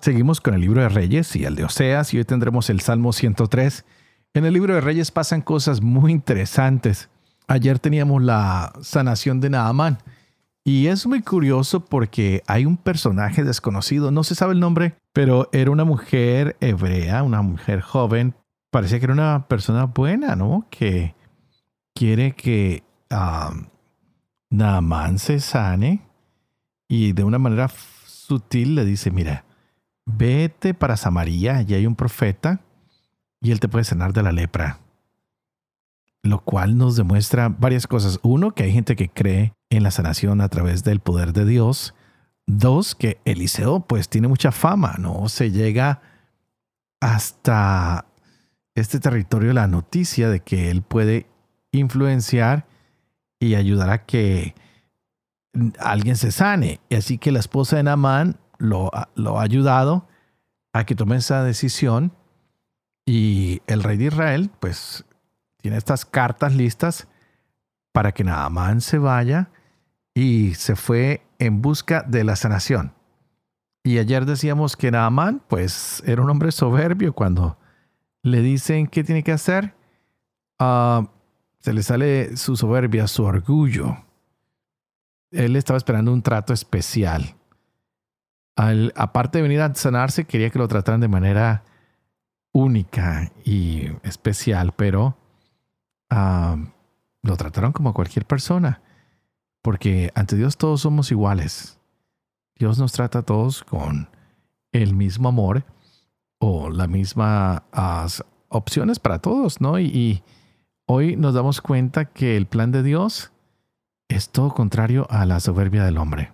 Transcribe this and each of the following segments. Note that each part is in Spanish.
Seguimos con el libro de Reyes y el de Oseas y hoy tendremos el Salmo 103. En el libro de Reyes pasan cosas muy interesantes. Ayer teníamos la sanación de Naamán y es muy curioso porque hay un personaje desconocido, no se sabe el nombre, pero era una mujer hebrea, una mujer joven. Parecía que era una persona buena, ¿no? Que quiere que um, se sane y de una manera sutil le dice, mira, vete para Samaria, allí hay un profeta y él te puede sanar de la lepra. Lo cual nos demuestra varias cosas. Uno, que hay gente que cree en la sanación a través del poder de Dios. Dos, que Eliseo pues tiene mucha fama, ¿no? Se llega hasta este territorio la noticia de que él puede influenciar y ayudar a que alguien se sane. Y así que la esposa de Naamán lo, ha ayudado a que tome esa decisión y el rey de Israel pues tiene estas cartas listas para que Naamán se vaya y se fue en busca de la sanación. Y ayer decíamos que Naamán pues era un hombre soberbio cuando le dicen qué tiene que hacer, ah, se le sale su soberbia, su orgullo. Él estaba esperando un trato especial aparte de venir a sanarse, quería que lo trataran de manera única y especial, pero ah, lo trataron como cualquier persona, porque ante Dios todos somos iguales. Dios nos trata a todos con el mismo amor o las mismas opciones para todos, ¿no? y hoy nos damos cuenta que el plan de Dios es todo contrario a la soberbia del hombre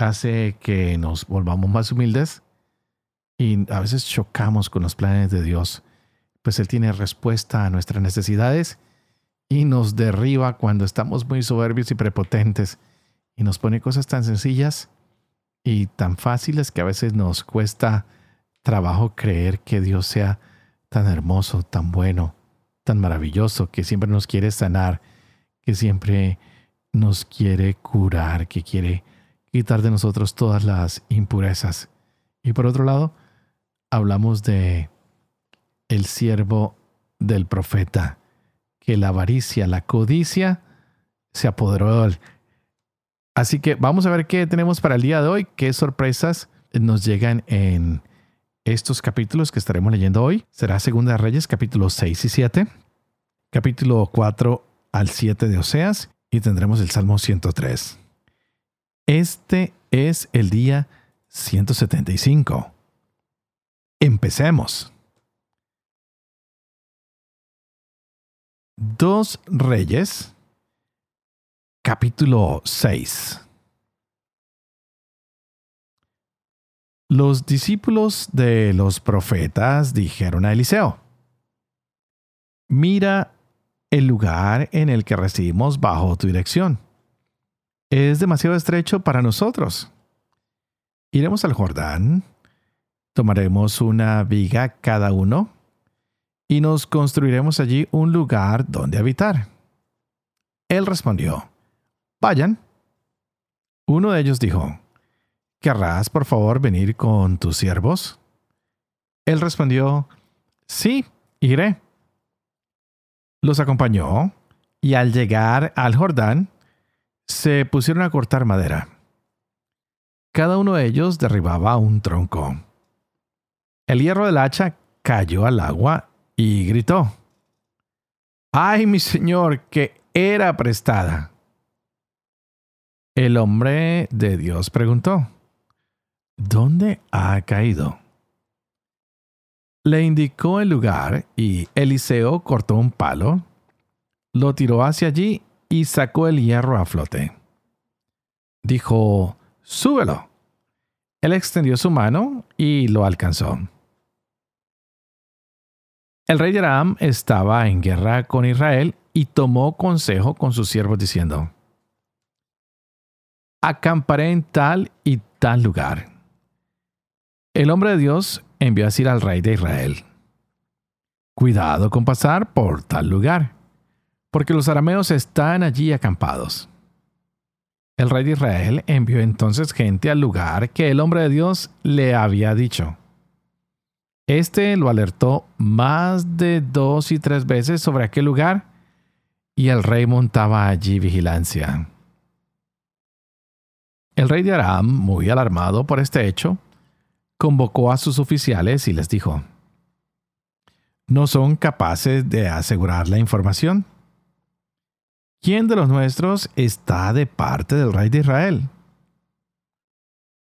hace que nos volvamos más humildes y a veces chocamos con los planes de Dios, pues Él tiene respuesta a nuestras necesidades y nos derriba cuando estamos muy soberbios y prepotentes y nos pone cosas tan sencillas y tan fáciles que a veces nos cuesta trabajo creer que Dios sea tan hermoso, tan bueno, tan maravilloso, que siempre nos quiere sanar, que siempre nos quiere curar, que quiere quitar de nosotros todas las impurezas. Y por otro lado, hablamos de el siervo del profeta, que la avaricia, la codicia, se apoderó de él. Así que vamos a ver qué tenemos para el día de hoy, qué sorpresas nos llegan en estos capítulos que estaremos leyendo hoy. Será Segunda de Reyes, capítulos 6 y 7, capítulo 4 al 7 de Oseas, y tendremos el Salmo 103. Este es el día 175. Empecemos. Dos Reyes, capítulo 6. Los discípulos de los profetas dijeron a Eliseo, mira el lugar en el que recibimos bajo tu dirección es demasiado estrecho para nosotros. Iremos al Jordán, tomaremos una viga cada uno y nos construiremos allí un lugar donde habitar. Él respondió, vayan. Uno de ellos dijo, ¿querrás por favor venir con tus siervos? Él respondió, sí, iré. Los acompañó y al llegar al Jordán, se pusieron a cortar madera. Cada uno de ellos derribaba un tronco. El hierro del hacha cayó al agua y gritó, ¡Ay, mi señor, que era prestada! El hombre de Dios preguntó, ¿Dónde ha caído? Le indicó el lugar y Eliseo cortó un palo, lo tiró hacia allí y sacó el hierro a flote. Dijo, súbelo. Él extendió su mano y lo alcanzó. El rey de Aram estaba en guerra con Israel y tomó consejo con sus siervos diciendo, acamparé en tal y tal lugar. El hombre de Dios envió a decir al rey de Israel, cuidado con pasar por tal lugar, porque los arameos están allí acampados. El rey de Israel envió entonces gente al lugar que el hombre de Dios le había dicho. Este lo alertó más de dos y tres veces sobre aquel lugar y el rey montaba allí vigilancia. El rey de Aram, muy alarmado por este hecho, convocó a sus oficiales y les dijo, ¿no son capaces de asegurar la información? ¿Quién de los nuestros está de parte del rey de Israel?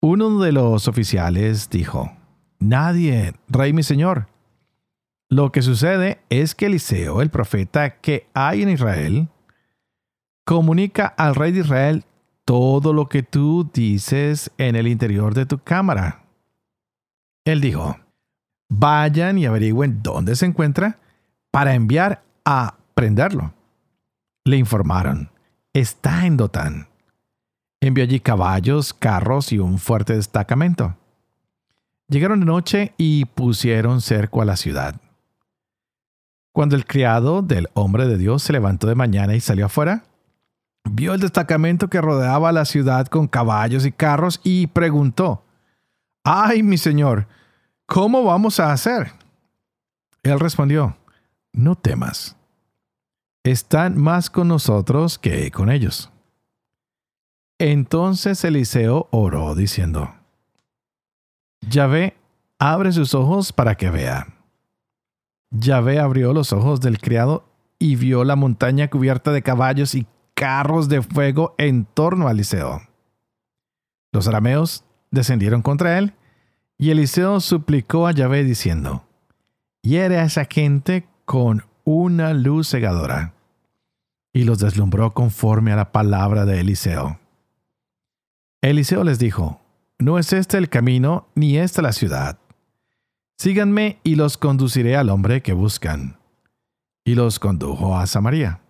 Uno de los oficiales dijo, Nadie, rey mi señor. Lo que sucede es que Eliseo, el profeta que hay en Israel, comunica al rey de Israel todo lo que tú dices en el interior de tu cámara. Él dijo, vayan y averigüen dónde se encuentra para enviar a prenderlo. Le informaron, está en Dotán. Envió allí caballos, carros y un fuerte destacamento. Llegaron de noche y pusieron cerco a la ciudad. Cuando el criado del hombre de Dios se levantó de mañana y salió afuera, vio el destacamento que rodeaba la ciudad con caballos y carros y preguntó, ¡Ay, mi señor! ¿Cómo vamos a hacer? Él respondió, No temas. Están más con nosotros que con ellos. Entonces Eliseo oró diciendo, Yahvé, abre sus ojos para que vea. Yahvé abrió los ojos del criado y vio la montaña cubierta de caballos y carros de fuego en torno a Eliseo. Los arameos descendieron contra él, y Eliseo suplicó a Yahvé diciendo, Hiere a esa gente con una luz cegadora. Y los deslumbró conforme a la palabra de Eliseo. Eliseo les dijo, No es este el camino, ni esta la ciudad. Síganme y los conduciré al hombre que buscan. Y los condujo a Samaria.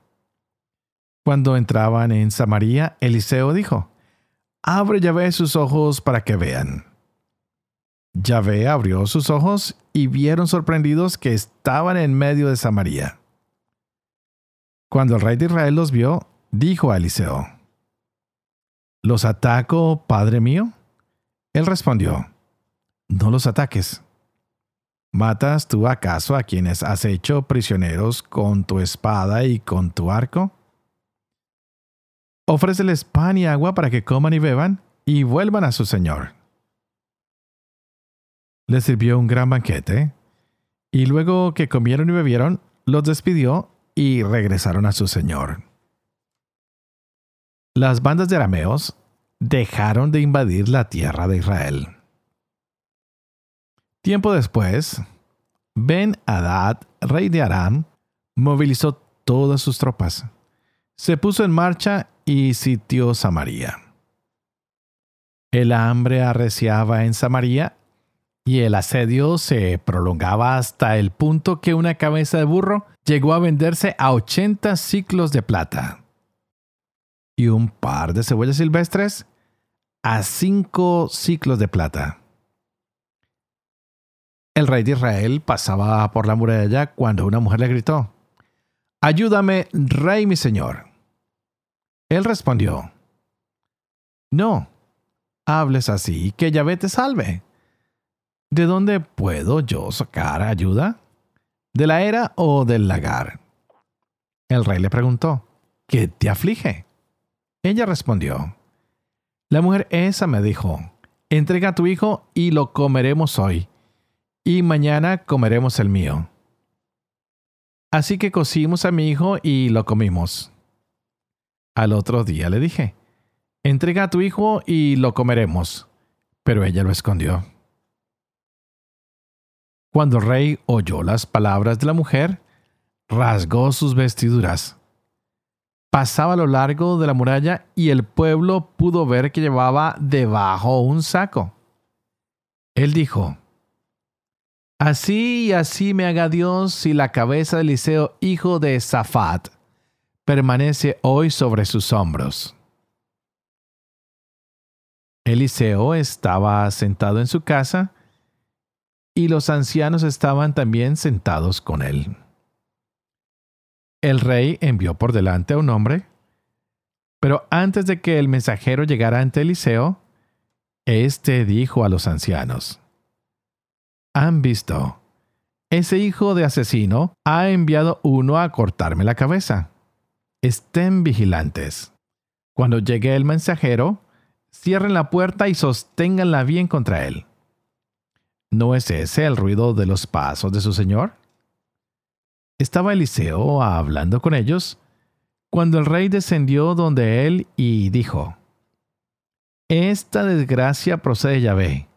Cuando entraban en Samaria, Eliseo dijo, Abre Yahvé sus ojos para que vean. Yahvé abrió sus ojos y vieron sorprendidos que estaban en medio de Samaria. Cuando el rey de Israel los vio, dijo a Eliseo, ¿Los ataco, padre mío? Él respondió, No los ataques. ¿Matas tú acaso a quienes has hecho prisioneros con tu espada y con tu arco? ofréceles pan y agua para que coman y beban y vuelvan a su señor. Les sirvió un gran banquete, y luego que comieron y bebieron, los despidió y regresaron a su señor. Las bandas de arameos dejaron de invadir la tierra de Israel. Tiempo después, Ben Hadad, rey de Aram, movilizó todas sus tropas, se puso en marcha y sitió Samaria. El hambre arreciaba en Samaria y el asedio se prolongaba hasta el punto que una cabeza de burro llegó a venderse a 80 ciclos de plata y un par de cebollas silvestres a 5 ciclos de plata. El rey de Israel pasaba por la muralla cuando una mujer le gritó, Ayúdame, rey mi señor. Él respondió, No, hables así, que Yahvé te salve. ¿De dónde puedo yo sacar ayuda? ¿De la era o del lagar? El rey le preguntó, ¿qué te aflige? Ella respondió, la mujer esa me dijo, entrega a tu hijo y lo comeremos hoy, y mañana comeremos el mío. Así que cocimos a mi hijo y lo comimos. Al otro día le dije, entrega a tu hijo y lo comeremos. Pero ella lo escondió. Cuando el rey oyó las palabras de la mujer, rasgó sus vestiduras. Pasaba a lo largo de la muralla y el pueblo pudo ver que llevaba debajo un saco. Él dijo, Así y así me haga Dios si la cabeza de Eliseo, hijo de Safat, permanece hoy sobre sus hombros. Eliseo estaba sentado en su casa y los ancianos estaban también sentados con él. El rey envió por delante a un hombre, pero antes de que el mensajero llegara ante Eliseo, éste dijo a los ancianos, han visto, ese hijo de asesino ha enviado uno a cortarme la cabeza. Estén vigilantes. Cuando llegue el mensajero, cierren la puerta y sosténganla bien contra él. ¿No es ese el ruido de los pasos de su señor? Estaba Eliseo hablando con ellos cuando el rey descendió donde él y dijo, Esta desgracia procede de Yahvé.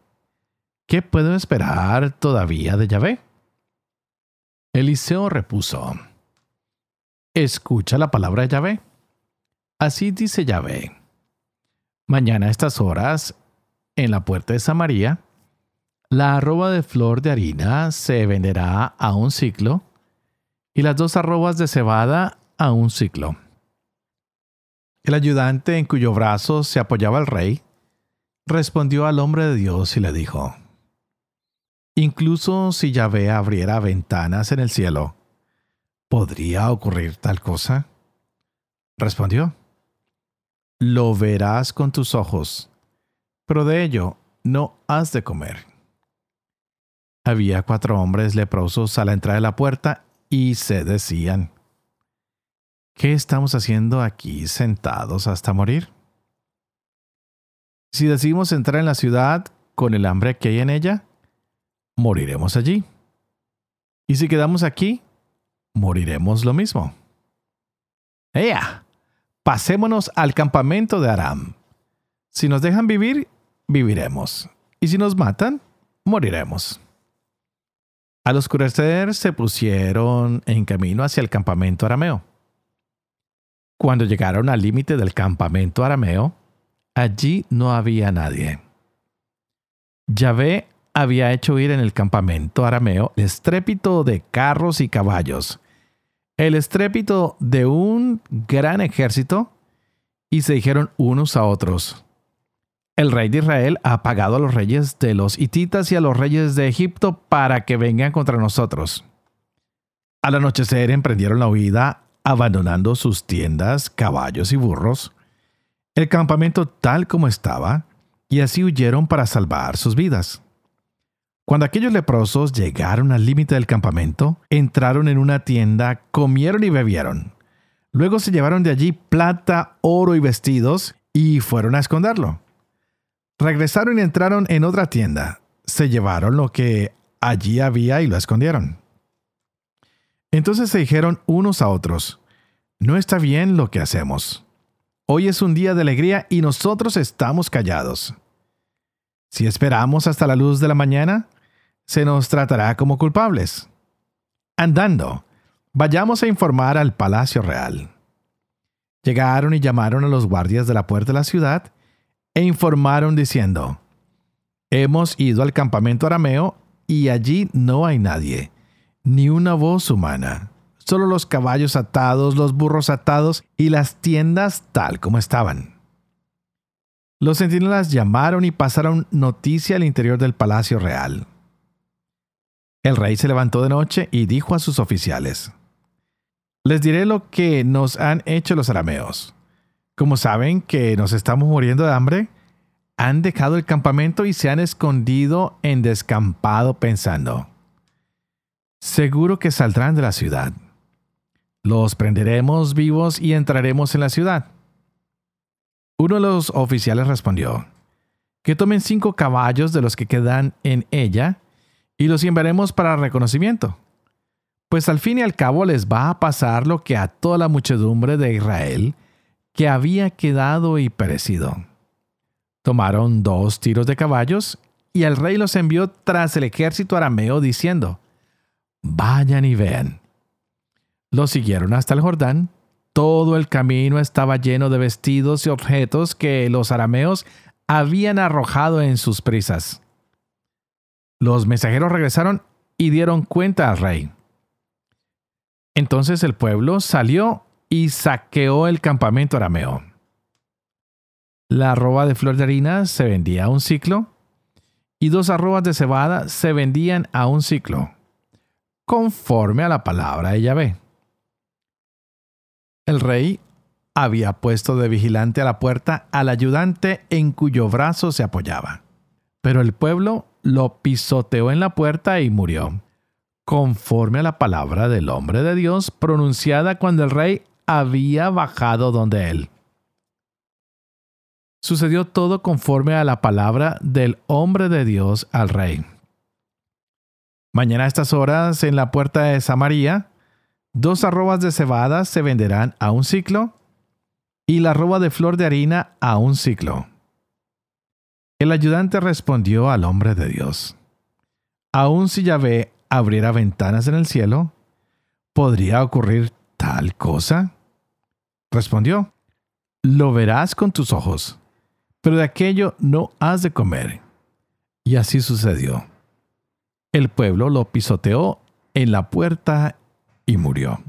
¿Qué puedo esperar todavía de Yahvé? Eliseo repuso, Escucha la palabra de Yahvé. Así dice Yahvé. Mañana a estas horas, en la puerta de Samaria, la arroba de flor de harina se venderá a un ciclo y las dos arrobas de cebada a un ciclo. El ayudante en cuyo brazo se apoyaba el rey respondió al hombre de Dios y le dijo, Incluso si Yahvé abriera ventanas en el cielo, ¿podría ocurrir tal cosa? Respondió, Lo verás con tus ojos, pero de ello no has de comer. Había cuatro hombres leprosos a la entrada de la puerta y se decían, ¿qué estamos haciendo aquí sentados hasta morir? Si decidimos entrar en la ciudad con el hambre que hay en ella, moriremos allí. Y si quedamos aquí, moriremos lo mismo. ¡Ea! Pasémonos al campamento de Aram. Si nos dejan vivir, viviremos. Y si nos matan, moriremos. Al oscurecer se pusieron en camino hacia el campamento arameo. Cuando llegaron al límite del campamento arameo, allí no había nadie. Yahvé había hecho oír en el campamento arameo el estrépito de carros y caballos, el estrépito de un gran ejército, y se dijeron unos a otros, el rey de Israel ha pagado a los reyes de los hititas y a los reyes de Egipto para que vengan contra nosotros. Al anochecer emprendieron la huida, abandonando sus tiendas, caballos y burros, el campamento tal como estaba, y así huyeron para salvar sus vidas. Cuando aquellos leprosos llegaron al límite del campamento, entraron en una tienda, comieron y bebieron. Luego se llevaron de allí plata, oro y vestidos y fueron a esconderlo. Regresaron y entraron en otra tienda. Se llevaron lo que allí había y lo escondieron. Entonces se dijeron unos a otros, no está bien lo que hacemos. Hoy es un día de alegría y nosotros estamos callados. Si esperamos hasta la luz de la mañana, se nos tratará como culpables. Andando, vayamos a informar al palacio real. Llegaron y llamaron a los guardias de la puerta de la ciudad e informaron diciendo, Hemos ido al campamento arameo y allí no hay nadie, ni una voz humana, solo los caballos atados, los burros atados y las tiendas tal como estaban. Los centinelas llamaron y pasaron noticia al interior del palacio real. El rey se levantó de noche y dijo a sus oficiales, Les diré lo que nos han hecho los arameos. Como saben que nos estamos muriendo de hambre, han dejado el campamento y se han escondido en descampado pensando, seguro que saldrán de la ciudad. Los prenderemos vivos y entraremos en la ciudad. Uno de los oficiales respondió, que tomen cinco caballos de los que quedan en ella y los enviaremos para reconocimiento. Pues al fin y al cabo les va a pasar lo que a toda la muchedumbre de Israel que había quedado y perecido. Tomaron dos tiros de caballos y el rey los envió tras el ejército arameo diciendo, Vayan y vean. Los siguieron hasta el Jordán todo el camino estaba lleno de vestidos y objetos que los arameos habían arrojado en sus prisas. Los mensajeros regresaron y dieron cuenta al rey. Entonces el pueblo salió y saqueó el campamento arameo. La arroba de flor de harina se vendía a un ciclo y dos arrobas de cebada se vendían a un ciclo, conforme a la palabra de Yahvé. El rey había puesto de vigilante a la puerta al ayudante en cuyo brazo se apoyaba. Pero el pueblo lo pisoteó en la puerta y murió, conforme a la palabra del hombre de Dios pronunciada cuando el rey había bajado donde él. Sucedió todo conforme a la palabra del hombre de Dios al rey. Mañana a estas horas en la puerta de Samaria, dos arrobas de cebada se venderán a un ciclo y la arroba de flor de harina a un ciclo. El ayudante respondió al hombre de Dios, aun si Yahvé abriera ventanas en el cielo, ¿podría ocurrir cosa? Respondió, lo verás con tus ojos, pero de aquello no has de comer. Y así sucedió. El pueblo lo pisoteó en la puerta y murió.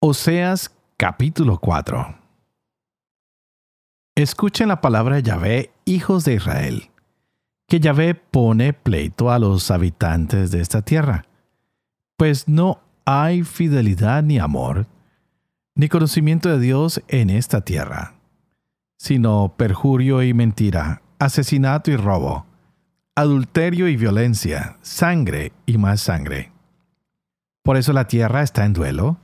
Oseas capítulo 4 Escuchen la palabra de Yahvé, hijos de Israel, que Yahvé pone pleito a los habitantes de esta tierra, pues no hay fidelidad ni amor, ni conocimiento de Dios en esta tierra, sino perjurio y mentira, asesinato y robo, adulterio y violencia, sangre y más sangre. Por eso la tierra está en duelo,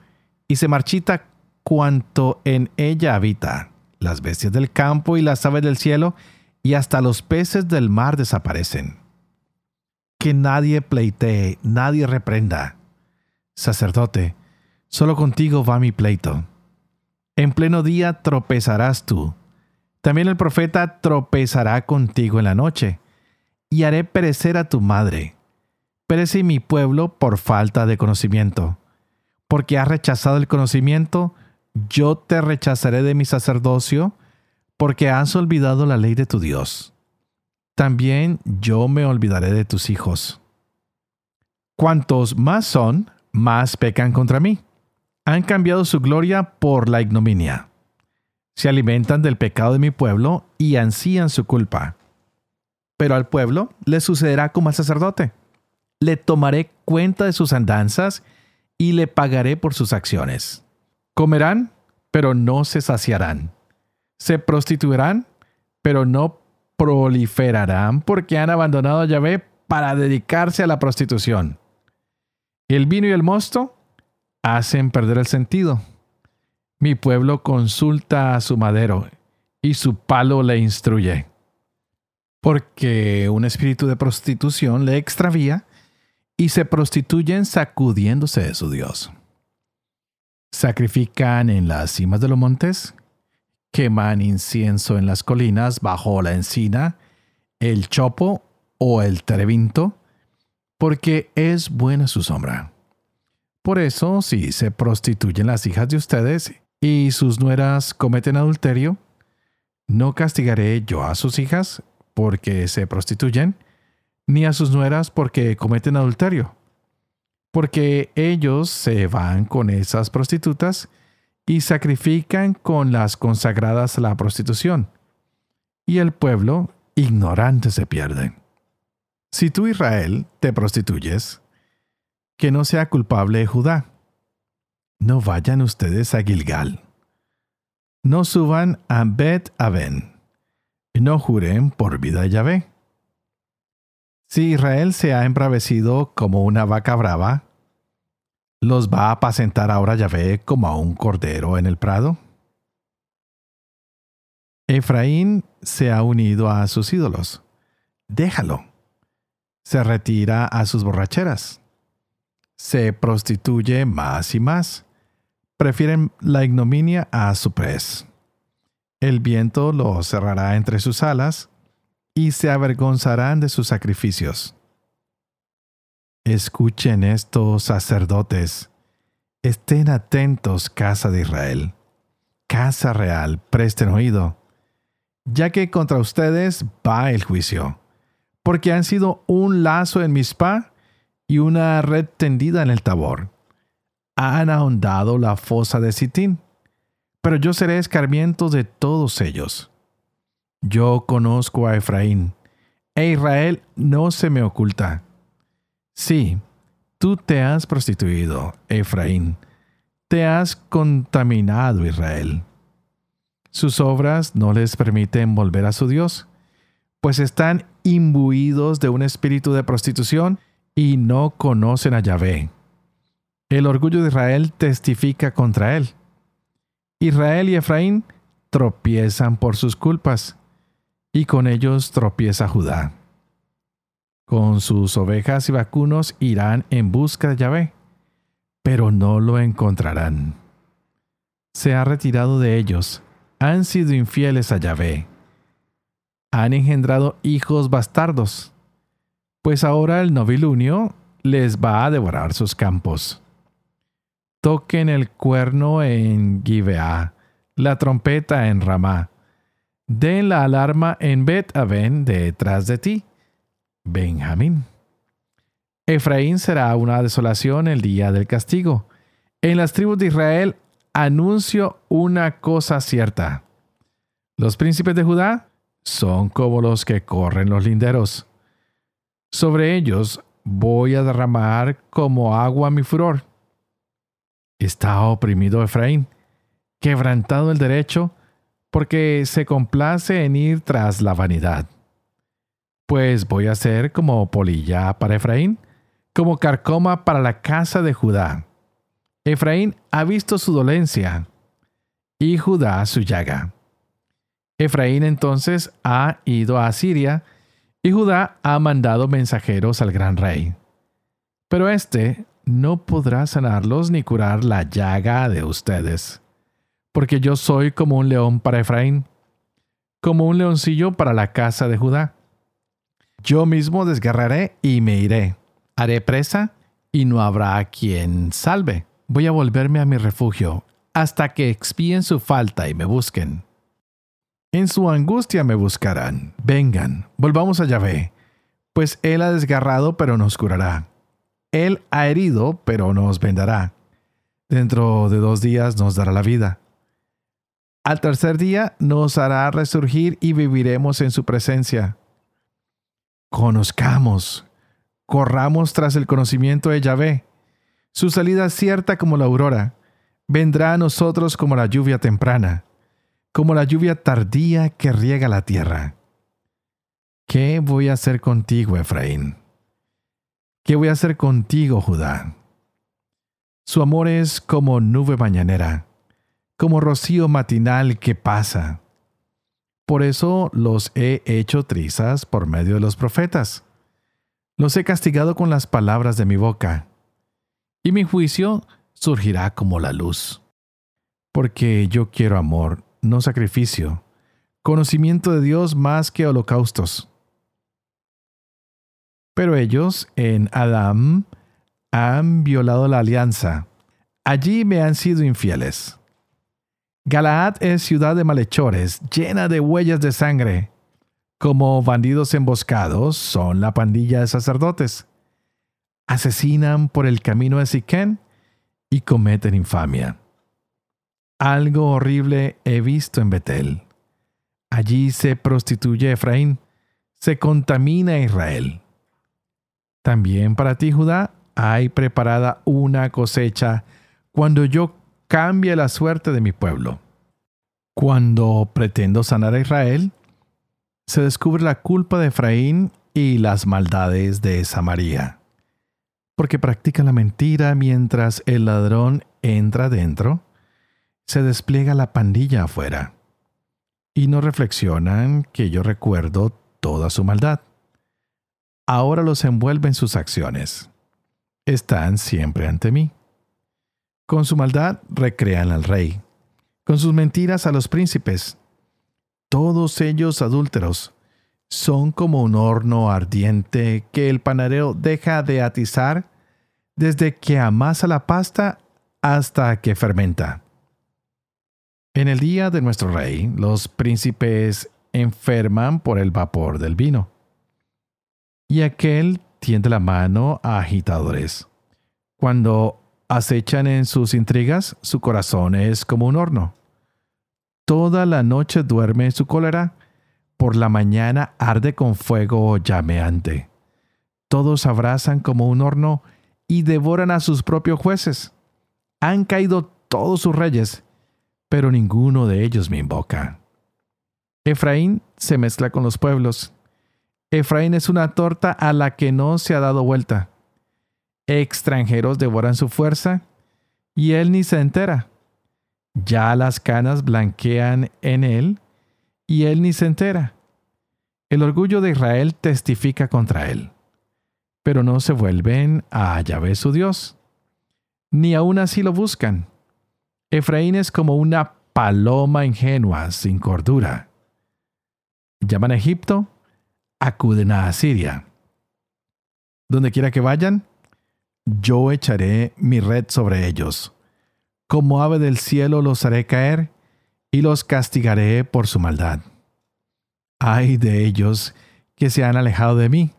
y se marchita cuanto en ella habita. Las bestias del campo y las aves del cielo, y hasta los peces del mar desaparecen. Que nadie pleitee, nadie reprenda. Sacerdote, solo contigo va mi pleito. En pleno día tropezarás tú. También el profeta tropezará contigo en la noche, y haré perecer a tu madre. Perece mi pueblo por falta de conocimiento porque has rechazado el conocimiento, yo te rechazaré de mi sacerdocio, porque has olvidado la ley de tu Dios. También yo me olvidaré de tus hijos. Cuantos más son, más pecan contra mí. Han cambiado su gloria por la ignominia. Se alimentan del pecado de mi pueblo y ansían su culpa. Pero al pueblo le sucederá como al sacerdote. Le tomaré cuenta de sus andanzas y le pagaré por sus acciones. Comerán, pero no se saciarán. Se prostituirán, pero no proliferarán porque han abandonado a Yahvé para dedicarse a la prostitución. El vino y el mosto hacen perder el sentido. Mi pueblo consulta a su madero y su palo le instruye. Porque un espíritu de prostitución le extravía y se prostituyen sacudiéndose de su Dios. Sacrifican en las cimas de los montes, queman incienso en las colinas bajo la encina, el chopo o el terebinto, porque es buena su sombra. Por eso, si se prostituyen las hijas de ustedes y sus nueras cometen adulterio, no castigaré yo a sus hijas porque se prostituyen, ni a sus nueras porque cometen adulterio, porque ellos se van con esas prostitutas y sacrifican con las consagradas a la prostitución, y el pueblo ignorante se pierde. Si tú, Israel, te prostituyes, que no sea culpable Judá. No vayan ustedes a Gilgal. No suban a Bet Aben. No juren por vida de Yahvé si Israel se ha embravecido como una vaca brava, ¿los va a apacentar ahora Yahvé como a un cordero en el prado? Efraín se ha unido a sus ídolos. Déjalo. Se retira a sus borracheras. Se prostituye más y más. Prefieren la ignominia a su prez. El viento lo cerrará entre sus alas y se avergonzarán de sus sacrificios. Escuchen estos sacerdotes. Estén atentos, casa de Israel. Casa real, presten oído. ya que contra ustedes va el juicio, porque han sido un lazo en Mispa y una red tendida en el Tabor. Han ahondado la fosa de Sitín, pero yo seré escarmiento de todos ellos. Yo conozco a Efraín, e Israel no se me oculta. Sí, tú te has prostituido, Efraín, te has contaminado, Israel. Sus obras no les permiten volver a su Dios, pues están imbuidos de un espíritu de prostitución y no conocen a Yahvé. El orgullo de Israel testifica contra él. Israel y Efraín tropiezan por sus culpas, y con ellos tropieza Judá. Con sus ovejas y vacunos irán en busca de Yahvé, pero no lo encontrarán. Se ha retirado de ellos, han sido infieles a Yahvé. Han engendrado hijos bastardos, pues ahora el novilunio les va a devorar sus campos. Toquen el cuerno en Gibeá, la trompeta en Ramá. Den la alarma en Bet Aven detrás de ti, Benjamín. Efraín será una desolación el día del castigo. En las tribus de Israel anuncio una cosa cierta. Los príncipes de Judá son como los que corren los linderos. Sobre ellos voy a derramar como agua mi furor. Está oprimido Efraín, quebrantado el derecho, porque se complace en ir tras la vanidad. Pues voy a ser como polilla para Efraín, como carcoma para la casa de Judá. Efraín ha visto su dolencia y Judá su llaga. Efraín entonces ha ido a Siria y Judá ha mandado mensajeros al gran rey. Pero éste no podrá sanarlos ni curar la llaga de ustedes, porque yo soy como un león para Efraín, como un leoncillo para la casa de Judá. Yo mismo desgarraré y me iré, haré presa y no habrá quien salve voy a volverme a mi refugio hasta que expíen su falta y me busquen. En su angustia me buscarán. Vengan, volvamos a Yahvé, pues Él ha desgarrado, pero nos curará. Él ha herido, pero nos vendará. Dentro de dos días nos dará la vida. Al tercer día nos hará resurgir y viviremos en su presencia. Conozcamos, corramos tras el conocimiento de Yahvé su salida cierta como la aurora. Vendrá a nosotros como la lluvia temprana, como la lluvia tardía que riega la tierra. ¿Qué voy a hacer contigo, Efraín? ¿Qué voy a hacer contigo, Judá? Su amor es como nube mañanera, como rocío matinal que pasa. Por eso los he hecho trizas por medio de los profetas. Los he castigado con las palabras de mi boca y mi juicio surgirá como la luz. Porque yo quiero amor, no sacrificio, conocimiento de Dios más que holocaustos. Pero ellos en Adam han violado la alianza. Allí me han sido infieles. Galaad es ciudad de malhechores, llena de huellas de sangre. Como bandidos emboscados son la pandilla de sacerdotes asesinan por el camino de Siquén y cometen infamia. Algo horrible he visto en Betel. Allí se prostituye Efraín, se contamina Israel. También para ti, Judá, hay preparada una cosecha cuando yo cambie la suerte de mi pueblo. Cuando pretendo sanar a Israel, se descubre la culpa de Efraín y las maldades de Samaria porque practica la mentira mientras el ladrón entra dentro, se despliega la pandilla afuera. Y no reflexionan que yo recuerdo toda su maldad. Ahora los envuelven sus acciones. Están siempre ante mí. Con su maldad recrean al rey, con sus mentiras a los príncipes. Todos ellos adúlteros son como un horno ardiente que el panadero deja de atizar desde que amasa la pasta hasta que fermenta. En el día de nuestro rey, los príncipes enferman por el vapor del vino. Y aquel tiende la mano a agitadores. Cuando acechan en sus intrigas, su corazón es como un horno. Toda la noche duerme su cólera, por la mañana arde con fuego llameante. Todos abrazan como un horno y devoran a sus propios jueces. Han caído todos sus reyes, pero ninguno de ellos me invoca. Efraín se mezcla con los pueblos. Efraín es una torta a la que no se ha dado vuelta. Extranjeros devoran su fuerza y él ni se entera. Ya las canas blanquean en él y él ni se entera. El orgullo de Israel testifica contra él, pero no se vuelven a Yahvé su Dios, ni aún así lo buscan. Efraín es como una paloma ingenua, sin cordura. Llaman a Egipto, acuden a Asiria. Donde quiera que vayan, yo echaré mi red sobre ellos. Como ave del cielo los haré caer y los castigaré por su maldad. Ay de ellos que se han alejado de mí,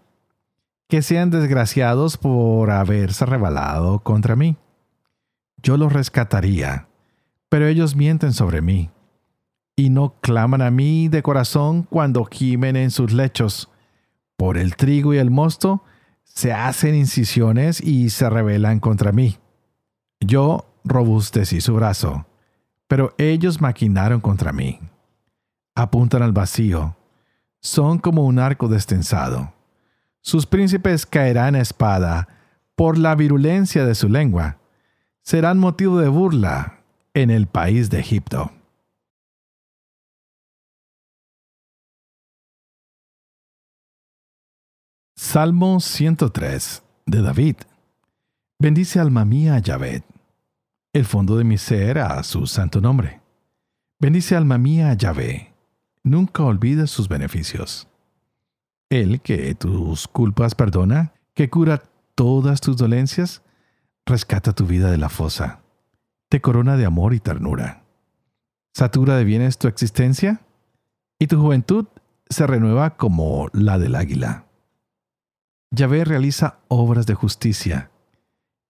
que sean desgraciados por haberse rebelado contra mí. Yo los rescataría pero ellos mienten sobre mí, y no claman a mí de corazón cuando gimen en sus lechos. Por el trigo y el mosto se hacen incisiones y se rebelan contra mí. Yo robustecí su brazo, pero ellos maquinaron contra mí. Apuntan al vacío, son como un arco destensado. Sus príncipes caerán a espada por la virulencia de su lengua. Serán motivo de burla en el país de Egipto. Salmo 103 de David. Bendice alma mía a Yahvé, el fondo de mi ser a su santo nombre. Bendice alma mía a Yahvé, nunca olvides sus beneficios. Él que tus culpas perdona, que cura todas tus dolencias, rescata tu vida de la fosa te corona de amor y ternura. Satura de bienes tu existencia y tu juventud se renueva como la del águila. Yahvé realiza obras de justicia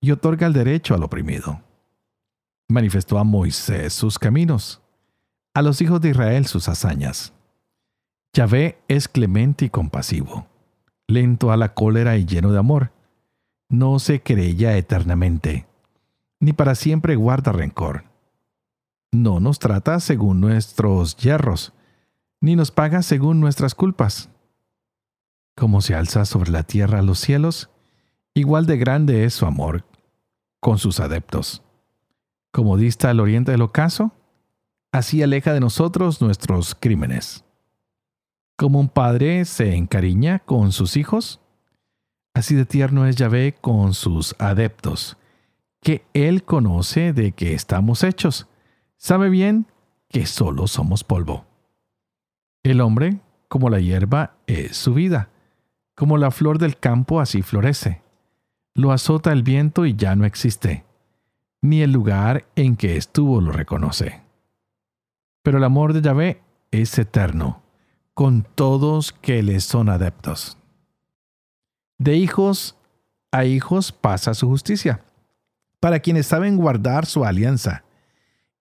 y otorga el derecho al oprimido. Manifestó a Moisés sus caminos, a los hijos de Israel sus hazañas. Yahvé es clemente y compasivo, lento a la cólera y lleno de amor. No se creía eternamente ni para siempre guarda rencor. No nos trata según nuestros hierros, ni nos paga según nuestras culpas. Como se alza sobre la tierra los cielos, igual de grande es su amor con sus adeptos. Como dista al oriente del ocaso, así aleja de nosotros nuestros crímenes. Como un padre se encariña con sus hijos, así de tierno es Yahvé con sus adeptos que Él conoce de que estamos hechos. Sabe bien que solo somos polvo. El hombre, como la hierba, es su vida. Como la flor del campo, así florece. Lo azota el viento y ya no existe. Ni el lugar en que estuvo lo reconoce. Pero el amor de Yahvé es eterno, con todos que le son adeptos. De hijos a hijos pasa su justicia para quienes saben guardar su alianza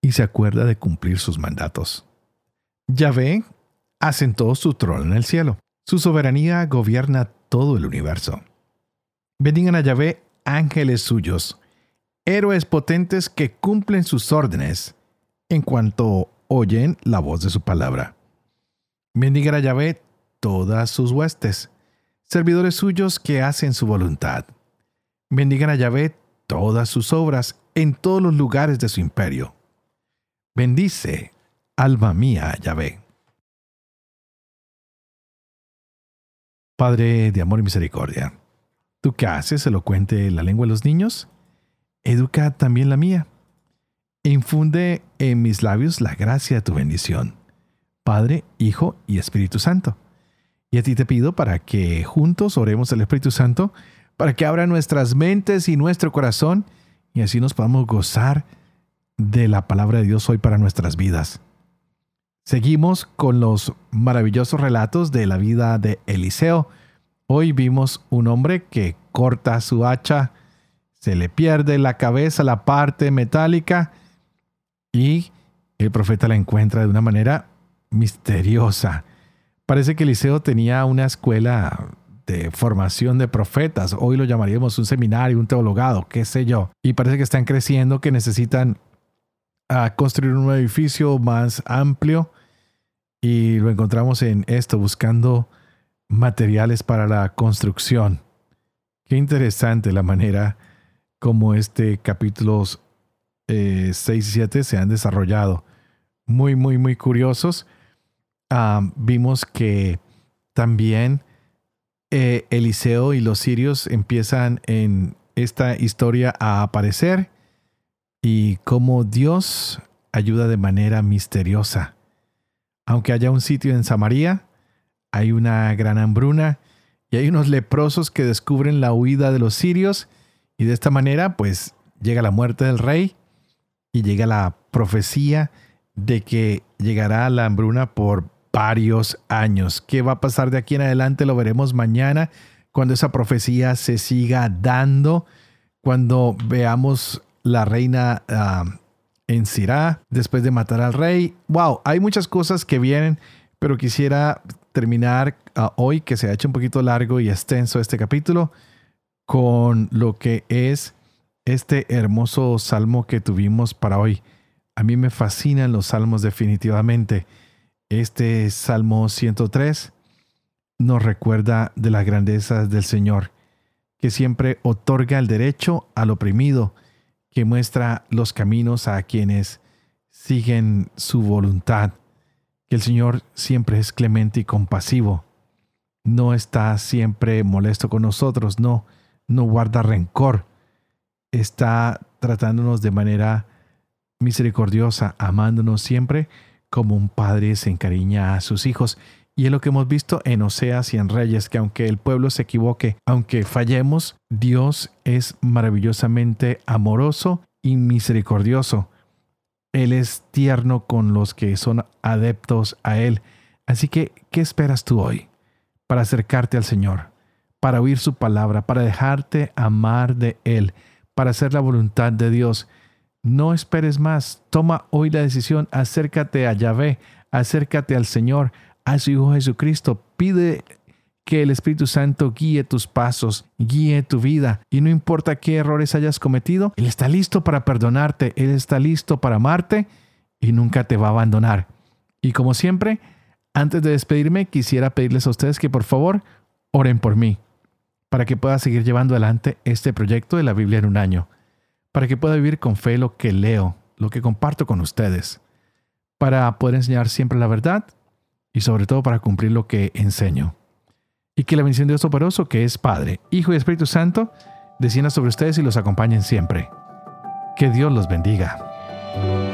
y se acuerda de cumplir sus mandatos. Yahvé asentó su trono en el cielo. Su soberanía gobierna todo el universo. Bendigan a Yahvé ángeles suyos, héroes potentes que cumplen sus órdenes en cuanto oyen la voz de su palabra. Bendigan a Yahvé todas sus huestes, servidores suyos que hacen su voluntad. Bendigan a Yahvé todas sus obras en todos los lugares de su imperio. Bendice, alma mía, Yahvé. Padre de amor y misericordia, tú que haces elocuente la lengua de los niños, educa también la mía. E infunde en mis labios la gracia de tu bendición, Padre, Hijo y Espíritu Santo. Y a ti te pido para que juntos oremos al Espíritu Santo para que abra nuestras mentes y nuestro corazón y así nos podamos gozar de la palabra de Dios hoy para nuestras vidas. Seguimos con los maravillosos relatos de la vida de Eliseo. Hoy vimos un hombre que corta su hacha, se le pierde la cabeza, la parte metálica, y el profeta la encuentra de una manera misteriosa. Parece que Eliseo tenía una escuela de formación de profetas, hoy lo llamaríamos un seminario, un teologado, qué sé yo, y parece que están creciendo, que necesitan ah, construir un edificio más amplio y lo encontramos en esto, buscando materiales para la construcción. Qué interesante la manera como este capítulos 6 eh, y 7 se han desarrollado. Muy, muy, muy curiosos. Vimos que también eh, Eliseo y los sirios empiezan en esta historia a aparecer y cómo Dios ayuda de manera misteriosa. Aunque haya un sitio en Samaria, hay una gran hambruna y hay unos leprosos que descubren la huida de los sirios y de esta manera pues llega la muerte del rey y llega la profecía de que llegará la hambruna por varios años. ¿Qué va a pasar de aquí en adelante? Lo veremos mañana cuando esa profecía se siga dando, cuando veamos la reina ah, en Sirá, después de matar al rey. Wow, hay muchas cosas que vienen, pero quisiera terminar ah, hoy, que se ha hecho un poquito largo y extenso este capítulo, con lo que es este hermoso salmo que tuvimos para hoy. A mí me fascinan los salmos definitivamente. Este Salmo 103 nos recuerda de las grandezas del Señor, que siempre otorga el derecho al oprimido, que muestra los caminos a quienes siguen su voluntad, que el Señor siempre es clemente y compasivo, no está siempre molesto con nosotros, no, no guarda rencor, está tratándonos de manera misericordiosa, amándonos siempre como un padre se encariña a sus hijos. Y es lo que hemos visto en Oseas y en Reyes, que aunque el pueblo se equivoque, aunque fallemos, Dios es maravillosamente amoroso y misericordioso. Él es tierno con los que son adeptos a Él. Así que, ¿qué esperas tú hoy para acercarte al Señor, para oír su palabra, para dejarte amar de Él, para hacer la voluntad de Dios? No esperes más. Toma hoy la decisión. Acércate a Yahvé, acércate al Señor, a su Hijo Jesucristo. Pide que el Espíritu Santo guíe tus pasos, guíe tu vida. Y no importa qué errores hayas cometido, Él está listo para perdonarte, Él está listo para amarte y nunca te va a abandonar. Y como siempre, antes de despedirme, quisiera pedirles a ustedes que por favor oren por mí, para que pueda seguir llevando adelante este proyecto de la Biblia en un año, para que pueda vivir con fe lo que leo, lo que comparto con ustedes, para poder enseñar siempre la verdad y sobre todo para cumplir lo que enseño. Y que la bendición de Dios Toporoso, que es Padre, Hijo y Espíritu Santo, descienda sobre ustedes y los acompañen siempre. Que Dios los bendiga.